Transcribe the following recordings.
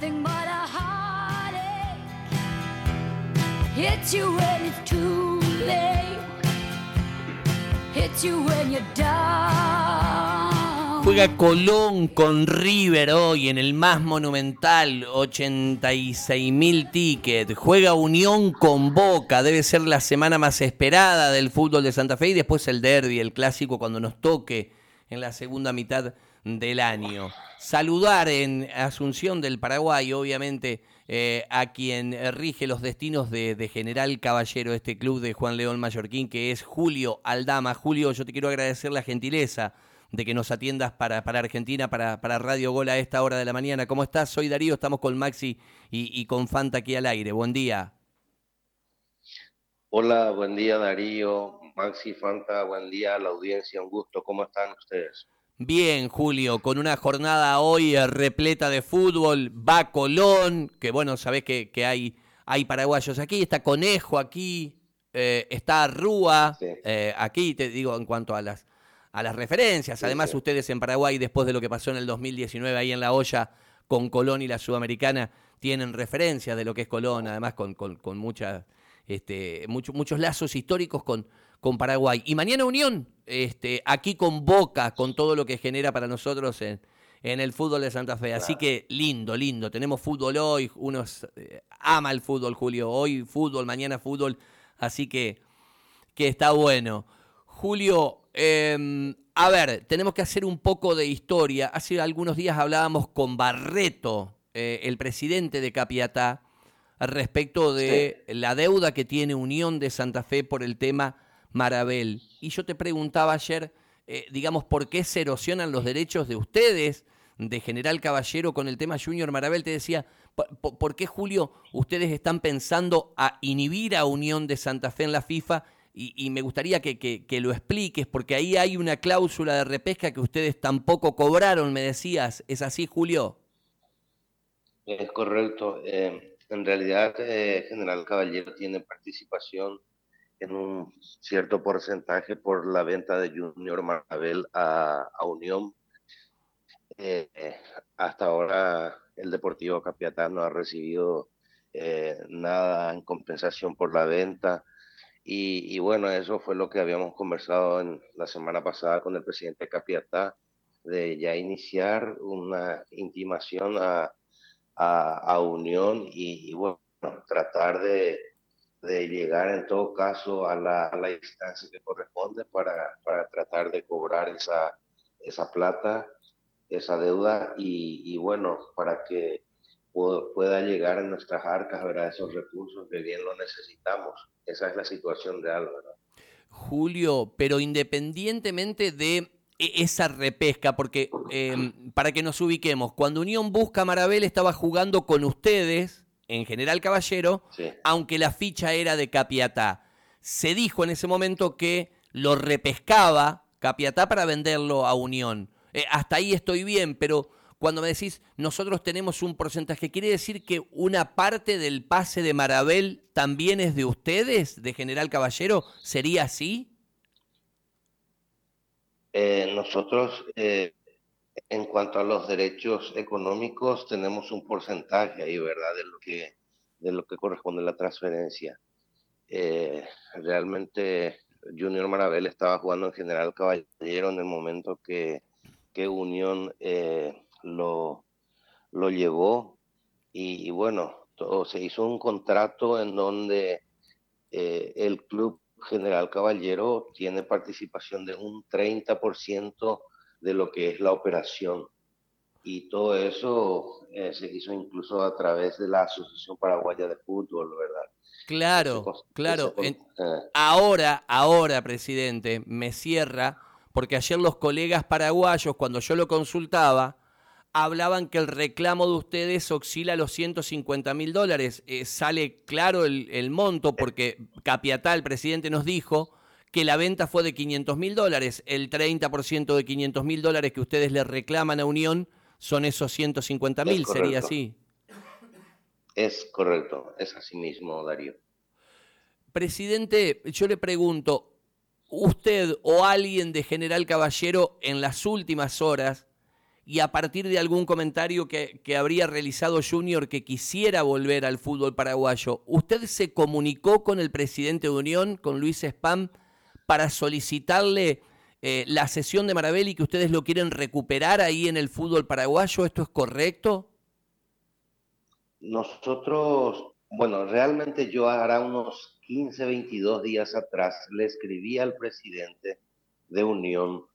but a you when you. Juega Colón con River hoy en el más monumental, 86 mil tickets. Juega Unión con Boca, debe ser la semana más esperada del fútbol de Santa Fe y después el derby, el clásico cuando nos toque en la segunda mitad del año. Saludar en Asunción del Paraguay, obviamente, eh, a quien rige los destinos de, General Caballero, este club de Juan León Mallorquín, que es Julio Aldama. Julio, yo te quiero agradecer la gentileza de que nos atiendas para, para Argentina, para, para Radio Gol a esta hora de la mañana. ¿Cómo estás? Soy Darío, estamos con Maxi y, y con Fanta aquí al aire. Buen día. Hola, buen día Darío, Maxi, Fanta, buen día a la audiencia, un gusto, ¿cómo están ustedes? Bien, Julio, con una jornada hoy eh, repleta de fútbol, va Colón, que bueno, sabés que, que hay, hay paraguayos aquí, está Conejo aquí, eh, está Rúa Sí. eh, aquí, te digo en cuanto a las, a las referencias. Sí, Además, sí. ustedes en Paraguay, después de lo que pasó en el 2019 ahí en La Olla con Colón y la Sudamericana, tienen referencias de lo que es Colón, además con, con, con este, mucho- muchos lazos históricos con, con Paraguay. Y mañana Unión, este, aquí con Boca, con todo lo que genera para nosotros en, en el fútbol de Santa Fe. Así que lindo, lindo. Tenemos fútbol hoy, uno eh, ama el fútbol, Julio. Hoy fútbol, mañana fútbol. Así que, que está bueno. Julio, eh, a ver, tenemos que hacer un poco de historia. Hace algunos días hablábamos con Barreto, eh, el presidente de Capiatá, respecto de la deuda que tiene Unión de Santa Fe por el tema Marabel. Y yo te preguntaba ayer, eh, digamos, ¿por qué se erosionan los derechos de ustedes, de General Caballero, con el tema Junior Marabel? Te decía, ¿por, qué, Julio, ustedes están pensando a inhibir a Unión de Santa Fe en la FIFA? Y, y me gustaría que, que- que lo expliques, porque ahí hay una cláusula de repesca que ustedes tampoco cobraron, me decías. ¿Es así, Julio? Es correcto, eh, en realidad eh, General Caballero tiene participación en un cierto porcentaje por la venta de Junior Marabel a, a Unión. Eh, hasta ahora el Deportivo Capiatá no ha recibido eh, nada en compensación por la venta. Y, y bueno, eso fue lo que habíamos conversado en la semana pasada con el presidente de Capiatá, de ya iniciar una intimación a, a, a Unión y, y, bueno, tratar de, de llegar en todo caso a la, a la instancia que corresponde para, para tratar de cobrar esa, esa plata, esa deuda y, y bueno, para que pu- pueda llegar en nuestras arcas, ¿verdad? Esos recursos que bien lo necesitamos. Esa es la situación real, ¿verdad? Julio, pero independientemente de e- esa repesca, porque eh, para que nos ubiquemos, cuando Unión busca a Marabel estaba jugando con ustedes, en General Caballero, Sí. aunque la ficha era de Capiatá. Se dijo en ese momento que lo repescaba Capiatá para venderlo a Unión. Eh, hasta ahí estoy bien, pero cuando me decís nosotros tenemos un porcentaje, ¿quiere decir que una parte del pase de Marabel también es de ustedes, de General Caballero? ¿Sería así? Eh, nosotros, eh, en cuanto a los derechos económicos, tenemos un porcentaje ahí, ¿verdad? De lo que, de lo que corresponde a la transferencia. Eh, realmente Junior Marabel estaba jugando en General Caballero en el momento que, que Unión eh, lo, lo llevó y, y bueno, todo, se hizo un contrato en donde eh, el club General Caballero tiene participación de un 30% de lo que es la operación. Y todo eso eh, se hizo incluso a través de la Asociación Paraguaya de Fútbol, ¿verdad? Claro, claro. En- eh, Ahora, ahora, presidente, me cierra, porque ayer los colegas paraguayos, cuando yo lo consultaba, hablaban que el reclamo de ustedes oscila a los 150 mil dólares. Eh, sale claro el, el monto, porque Capiatá, el presidente, nos dijo que la venta fue de 500 mil dólares. El 30% de 500 mil dólares que ustedes le reclaman a Unión son esos 150 mil, Es sería así. es correcto, es así mismo, Darío. Presidente, yo le pregunto, ¿usted o alguien de General Caballero en las últimas horas y a partir de algún comentario que, que, habría realizado Junior que quisiera volver al fútbol paraguayo, ¿usted se comunicó con el presidente de Unión, con Luis Spam, para solicitarle eh, la sesión de Marabel y que ustedes lo quieren recuperar ahí en el fútbol paraguayo? ¿Esto es correcto? Nosotros, bueno, realmente yo hará unos 15, 22 días atrás le escribí al presidente de Unión,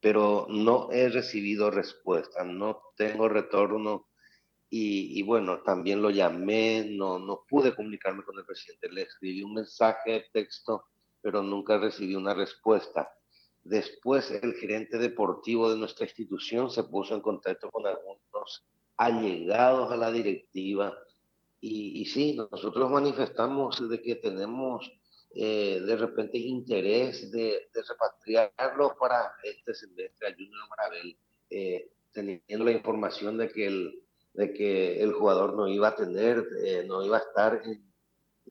pero no he recibido respuesta, no tengo retorno y, bueno, también lo llamé, no, no pude comunicarme con el presidente, le escribí un mensaje de texto, pero nunca recibí una respuesta. Después el gerente deportivo de nuestra institución se puso en contacto con algunos allegados a la directiva y, y sí, nosotros manifestamos de que tenemos eh, de repente interés de, de, repatriarlo para este semestre a Junior Marabel, eh, teniendo la información de que el, de que el jugador no iba a tener, eh, no iba a estar,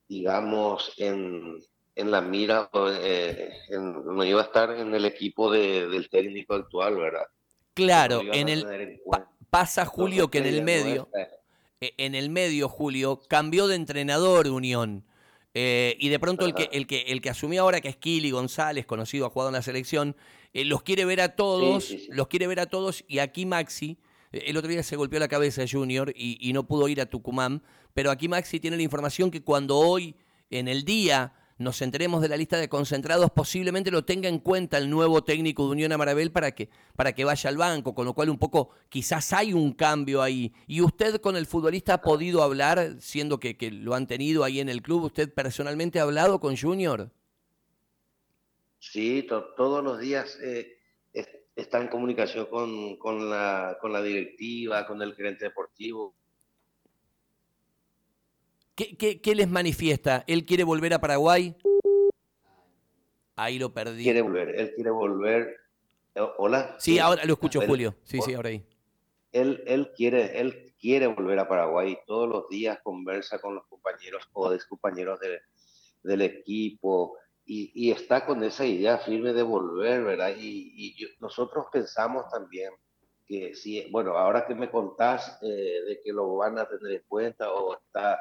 digamos, en, en la mira, no iba a estar en el equipo de, del técnico actual, ¿verdad? Claro, en el pasa Julio que en el medio, en el medio Julio cambió de entrenador Unión. Eh, y de pronto el que, el, que, el que asumió ahora, que es Kili González, conocido, ha jugado en la selección, eh, los quiere ver a todos, los quiere ver a todos, y aquí Maxi, eh, el otro día se golpeó la cabeza Junior y, y, no pudo ir a Tucumán, pero aquí Maxi tiene la información que cuando hoy, en el día, nos enteremos de la lista de concentrados, posiblemente lo tenga en cuenta el nuevo técnico de Unión Amarabel para que, para que vaya al banco, con lo cual un poco quizás hay un cambio ahí. ¿Y usted con el futbolista ha podido hablar, siendo que, que lo han tenido ahí en el club? ¿Usted personalmente ha hablado con Junior? Sí, todos los días eh, está en comunicación con, con, la, con la directiva, con el gerente deportivo. ¿Qué, les manifiesta? ¿Él quiere volver a Paraguay? Ahí lo perdí. Quiere volver, él quiere volver. Eh, Hola. Sí, ahora lo escucho, Julio. Sí, sí, ahora ahí. Él, él, quiere, él quiere volver a Paraguay. Todos los días conversa con los compañeros o compañeros de, del equipo y, y, está con esa idea firme de volver, ¿verdad? Y, y nosotros pensamos también que si, bueno, ahora que me contás eh, de que lo van a tener en cuenta o está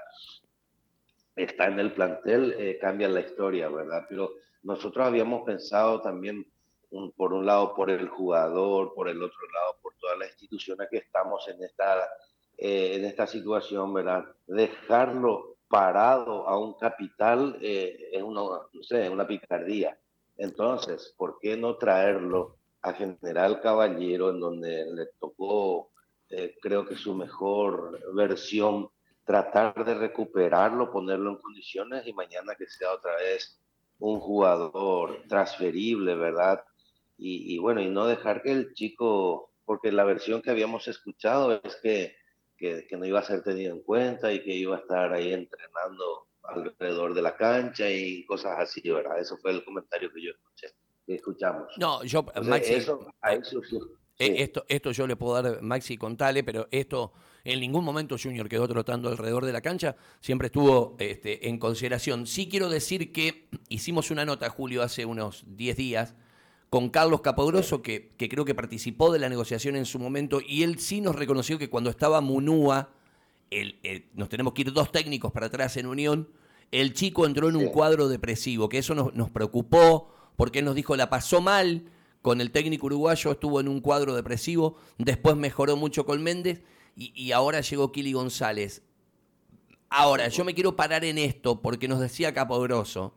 está en el plantel, eh, cambia la historia, ¿verdad? Pero nosotros habíamos pensado también, por un lado, por el jugador, por el otro lado, por todas las instituciones que estamos en esta, eh, en esta situación, ¿verdad? Dejarlo parado a un capital eh, es una, no sé, una picardía. Entonces, ¿por qué no traerlo a General Caballero, en donde le tocó, eh, creo que su mejor versión tratar de recuperarlo, ponerlo en condiciones y mañana que sea otra vez un jugador transferible, ¿verdad? Y, bueno, y no dejar que el chico, porque la versión que habíamos escuchado es que, que, no iba a ser tenido en cuenta y que iba a estar ahí entrenando alrededor de la cancha y cosas así, ¿verdad? Eso fue el comentario que yo escuché, que escuchamos. No, yo, Maxi, eso, ahí surgió. Eh, esto, esto yo le puedo dar, Maxi, contale, pero esto en ningún momento Junior quedó trotando alrededor de la cancha, siempre estuvo este, en consideración. Sí quiero decir que hicimos una nota, Julio, hace unos 10 días, con Carlos Capogroso, que, que, creo que participó de la negociación en su momento, y él sí nos reconoció que cuando estaba Munúa, el, nos tenemos que ir dos técnicos para atrás en Unión, el chico entró en un cuadro depresivo, que eso nos, nos preocupó, porque él nos dijo, la pasó mal, con el técnico uruguayo estuvo en un cuadro depresivo, después mejoró mucho con Méndez y, ahora llegó Kili González. Ahora, yo me quiero parar en esto porque nos decía Capogroso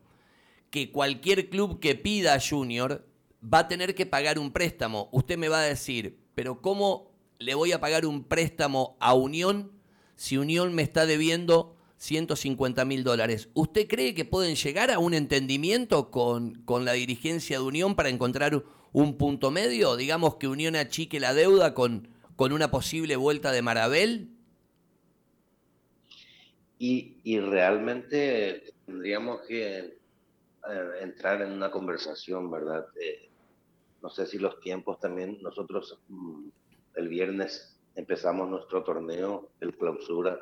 que cualquier club que pida a Junior va a tener que pagar un préstamo. Usted me va a decir, pero ¿cómo le voy a pagar un préstamo a Unión si Unión me está debiendo 150 mil dólares? ¿Usted cree que pueden llegar a un entendimiento con, con la dirigencia de Unión para encontrar un punto medio? Digamos que Unión achique la deuda con con una posible vuelta de Marabel? Y, realmente tendríamos que eh, entrar en una conversación, ¿verdad? Eh, no sé si los tiempos también, nosotros mm, el viernes empezamos nuestro torneo, el clausura,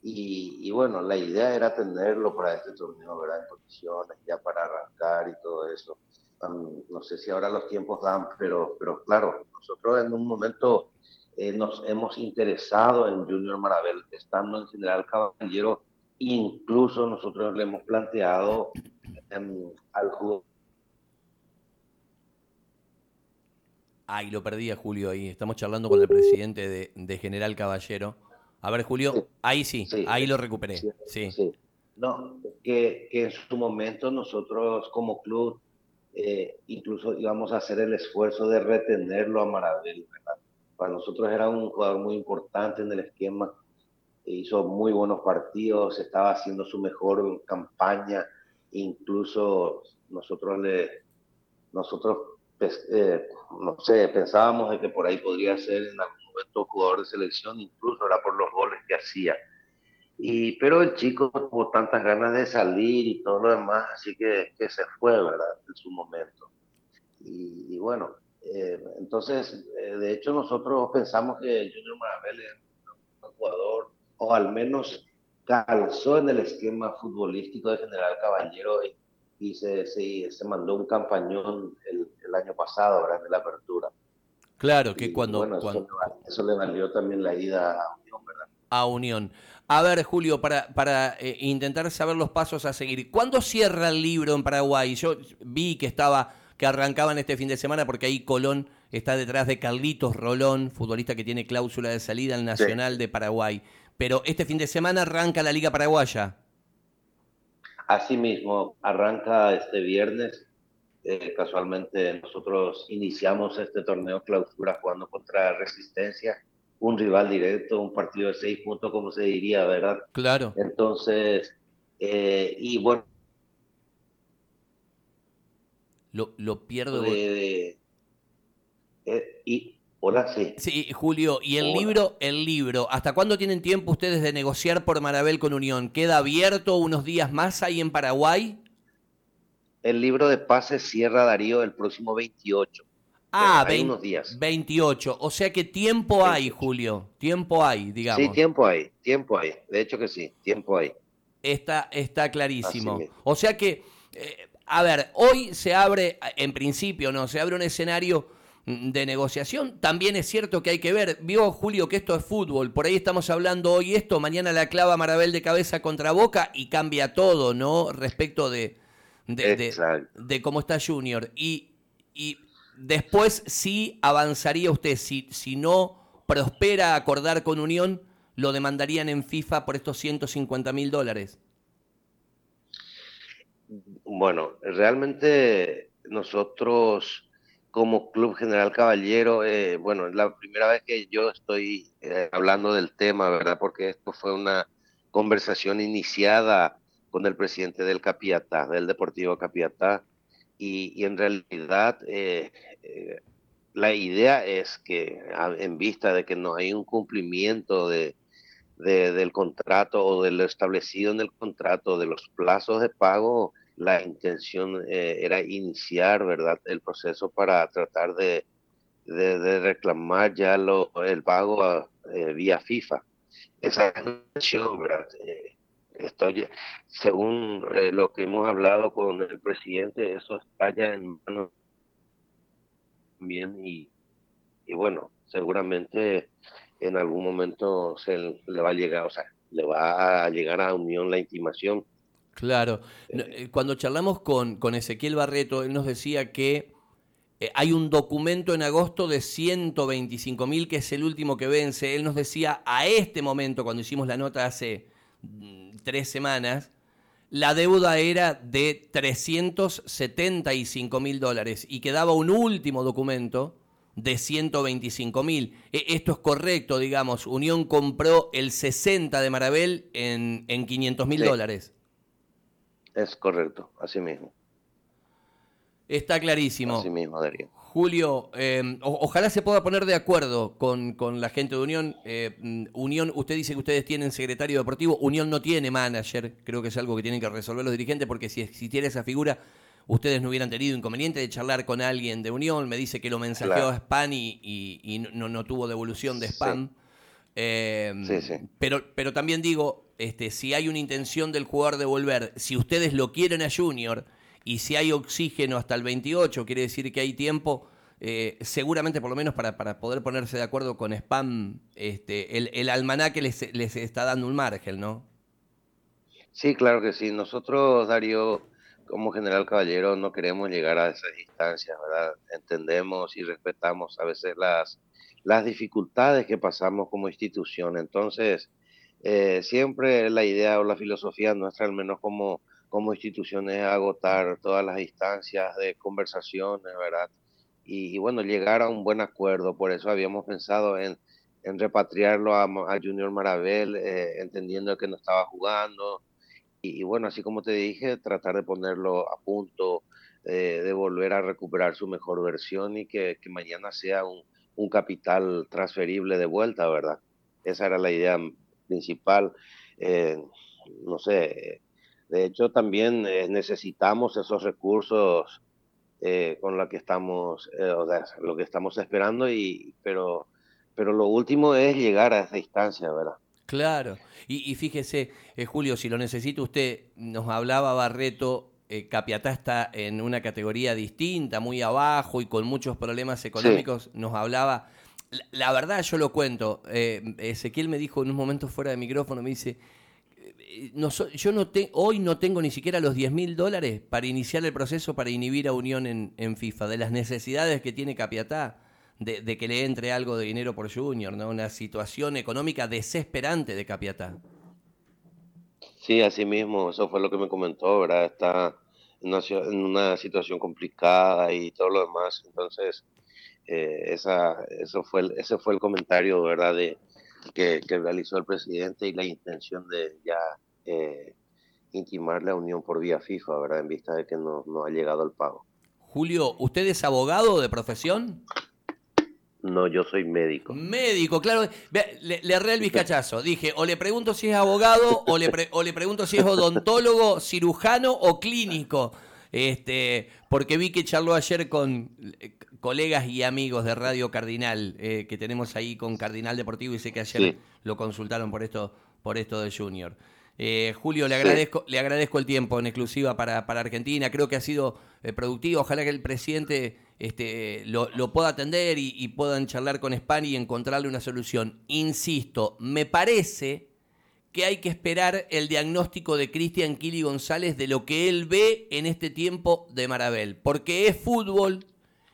y, y, bueno, la idea era tenerlo para este torneo, ¿verdad? En condiciones, ya para arrancar y todo eso. No sé si ahora los tiempos dan, pero, pero claro, nosotros en un momento eh, nos hemos interesado en Junior Marabel, estando en General Caballero, incluso nosotros le hemos planteado em, al jugador. Ay, lo perdí a Julio ahí. Estamos charlando con el presidente de, de General Caballero. A ver, Julio, Sí. ahí sí, Sí. ahí lo recuperé. Sí, Sí. Sí. No, que, que en su momento nosotros como club eh, incluso íbamos a hacer el esfuerzo de retenerlo a Marabel. ¿verdad? Para nosotros era un jugador muy importante en el esquema, hizo muy buenos partidos, estaba haciendo su mejor campaña, incluso nosotros le, nosotros, pues, eh, no sé, pensábamos de que por ahí podría ser en algún momento jugador de selección, incluso era por los goles que hacía. Y, pero el chico tuvo tantas ganas de salir y todo lo demás, así que, que se fue, ¿verdad? En su momento. Y, y bueno, eh, entonces, eh, de hecho nosotros pensamos que Junior Marabel es un jugador, o al menos calzó en el esquema futbolístico de General Caballero y, y se, se, se, mandó un campañón el, el, año pasado, ¿verdad? En la apertura. Claro, que Y, cuando... Bueno, cuando... Eso, eso le valió también la ida a. A Unión. A ver, Julio, para, para eh, intentar saber los pasos a seguir, ¿cuándo cierra el libro en Paraguay? Yo vi que estaba, que arrancaban este fin de semana porque ahí Colón está detrás de Carlitos Rolón, futbolista que tiene cláusula de salida al Nacional sí. de Paraguay. Pero este fin de semana arranca la Liga Paraguaya. Así mismo, arranca este viernes. Eh, casualmente nosotros iniciamos este torneo clausura jugando contra Resistencia un rival directo, un partido de seis puntos, como se diría, ¿verdad? Claro. Entonces, eh, y bueno. Lo, lo pierdo. De, de, eh, y, hola, sí. Sí, Julio, y el Hola. libro, el libro, ¿hasta cuándo tienen tiempo ustedes de negociar por Marabel con Unión? ¿Queda abierto unos días más ahí en Paraguay? El libro de pases cierra Darío el próximo 28. Ah, hay 20, unos días. 28. O sea que tiempo hay, Julio. Tiempo hay, digamos. Sí, tiempo hay, tiempo hay. De hecho que sí, tiempo hay. Está, está clarísimo. O sea que, eh, a ver, hoy se abre, en principio, ¿no? Se abre un escenario de negociación. También es cierto que hay que ver, vio Julio que esto es fútbol, por ahí estamos hablando hoy esto, mañana la clava Marabel de cabeza contra Boca y cambia todo, ¿no? Respecto de, de, de, de cómo está Junior. Y, y después sí avanzaría usted, si, si no prospera acordar con Unión, lo demandarían en FIFA por estos 150 mil dólares. Bueno, realmente nosotros como Club General Caballero, eh, bueno, es la primera vez que yo estoy eh, hablando del tema, ¿verdad? Porque esto fue una conversación iniciada con el presidente del Capiatá, del Deportivo Capiatá, y, en realidad eh, la idea es que en vista de que no hay un cumplimiento de, de, del contrato o de lo establecido en el contrato de los plazos de pago, la intención eh, era iniciar verdad el proceso para tratar de, reclamar ya lo, el pago eh, vía FIFA. Esa es la intención verdad eh, estoy según eh, lo que hemos hablado con el presidente eso está ya en manos bien y, y bueno seguramente en algún momento se le va a llegar o sea le va a llegar a Unión la intimación Claro. Cuando charlamos con, con Ezequiel Barreto, él nos decía que eh, hay un documento en agosto de 125 mil, que es el último que vence. Él nos decía a este momento, cuando hicimos la nota hace tres semanas, la deuda era de 375 mil dólares y quedaba un último documento de 125 mil. Esto es correcto, digamos. Unión compró el 60 de Marabel en, en 500 mil Sí. dólares. Es correcto, así mismo. Está clarísimo. Así mismo, Darío. Julio, eh, o- ojalá se pueda poner de acuerdo con, con la gente de Unión. Eh, mm, Unión, usted dice que ustedes tienen secretario deportivo, Unión no tiene manager, creo que es algo que tienen que resolver los dirigentes porque si existiera esa figura, ustedes no hubieran tenido inconveniente de charlar con alguien de Unión. Me dice que lo mensajeó Claro. a spam y, y- y no, no tuvo devolución de Sí. spam. Eh, Sí, sí. Pero, pero también digo, este, si hay una intención del jugador de volver, si ustedes lo quieren a Junior y si hay oxígeno hasta el 28, quiere decir que hay tiempo, eh, seguramente por lo menos para, para, poder ponerse de acuerdo con spam, este, el, el almanaque les, les está dando un margen, ¿no? Sí, claro que sí. Nosotros, Darío, como general caballero, no queremos llegar a esas distancias, ¿verdad? Entendemos y respetamos a veces las, las dificultades que pasamos como institución. Entonces, eh, siempre la idea o la filosofía nuestra, al menos como, como institución, es agotar todas las instancias de conversaciones, ¿verdad? Y, bueno, llegar a un buen acuerdo. Por eso habíamos pensado en, repatriarlo a, a Junior Marabel, eh, entendiendo que no estaba jugando. Y, bueno, así como te dije, tratar de ponerlo a punto, eh, de volver a recuperar su mejor versión y que, mañana sea un, un capital transferible de vuelta, ¿verdad? Esa era la idea principal. Eh, no sé, de hecho también eh, necesitamos esos recursos eh, con lo que estamos, o sea, lo que estamos esperando, y, pero, pero lo último es llegar a esa instancia, ¿verdad? Claro, y, y fíjese, Julio, si lo necesita usted, nos hablaba Barreto eh, Capiatá está en una categoría distinta, muy abajo y con muchos problemas económicos, nos hablaba. La, verdad, yo lo cuento. Eh, Ezequiel me dijo en un momento fuera de micrófono, me dice, eh, no, yo no te, hoy no tengo ni siquiera los 10 mil dólares para iniciar el proceso para inhibir a Unión en, FIFA, de las necesidades que tiene Capiatá. De, que le entre algo de dinero por Junior, ¿no? Una situación económica desesperante de Capiatá. Sí, así mismo, eso fue lo que me comentó, ¿verdad? Está en una, situación complicada y todo lo demás. Entonces, eh, esa, eso fue ese fue el comentario, ¿verdad?, de, que, realizó el presidente y la intención de ya eh, intimar la unión por vía FIFA, ¿verdad?, en vista de que no, no ha llegado el pago. Julio, ¿usted es abogado de profesión? No, yo soy médico. Médico, claro. Le, le erré el bizcachazo. Dije, o le pregunto si es abogado, o le, o le pregunto si es odontólogo, cirujano o clínico. Este, porque vi que charló ayer con eh, colegas y amigos de Radio Cardinal, eh, que tenemos ahí con Cardinal Deportivo, y sé que ayer lo consultaron por esto, por esto de Junior. Eh, Julio, le agradezco, le agradezco el tiempo en exclusiva para, para Argentina. Creo que ha sido productivo. Ojalá que el presidente este, lo, pueda atender y, puedan charlar con España y encontrarle una solución. Insisto, me parece que hay que esperar el diagnóstico de Cristian Kili González de lo que él ve en este tiempo de Marabel, porque es fútbol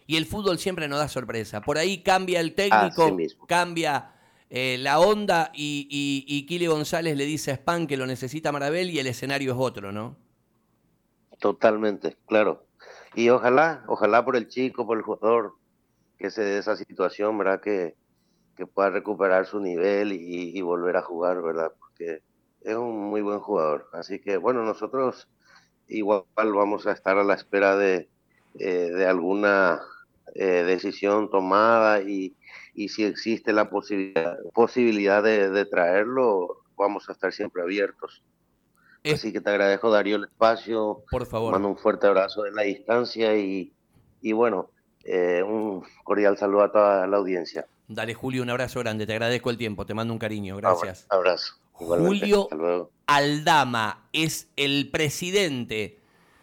y el fútbol siempre nos da sorpresa. Por ahí cambia el técnico, cambia eh, la onda y, y, Kili González le dice a Span que lo necesita Marabel y el escenario es otro, ¿no? Totalmente, claro y ojalá, ojalá por el chico, por el jugador, que se dé esa situación, ¿verdad? Que, que pueda recuperar su nivel y, volver a jugar, ¿verdad? Porque es un muy buen jugador. Así que, bueno, nosotros igual vamos a estar a la espera de, eh, de alguna eh, decisión tomada y, y, si existe la posibilidad, posibilidad de, de traerlo, vamos a estar siempre abiertos. Así que te agradezco, Darío, el espacio. Por favor. Mando un fuerte abrazo de la distancia y, y bueno, eh, un cordial saludo a toda la audiencia. Dale, Julio, un abrazo grande. Te agradezco el tiempo. Te mando un cariño. Gracias. Un abrazo. Julio Aldama es el presidente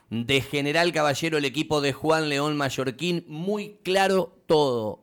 de General Caballero, el equipo de Juan León Mallorquín. Muy claro todo.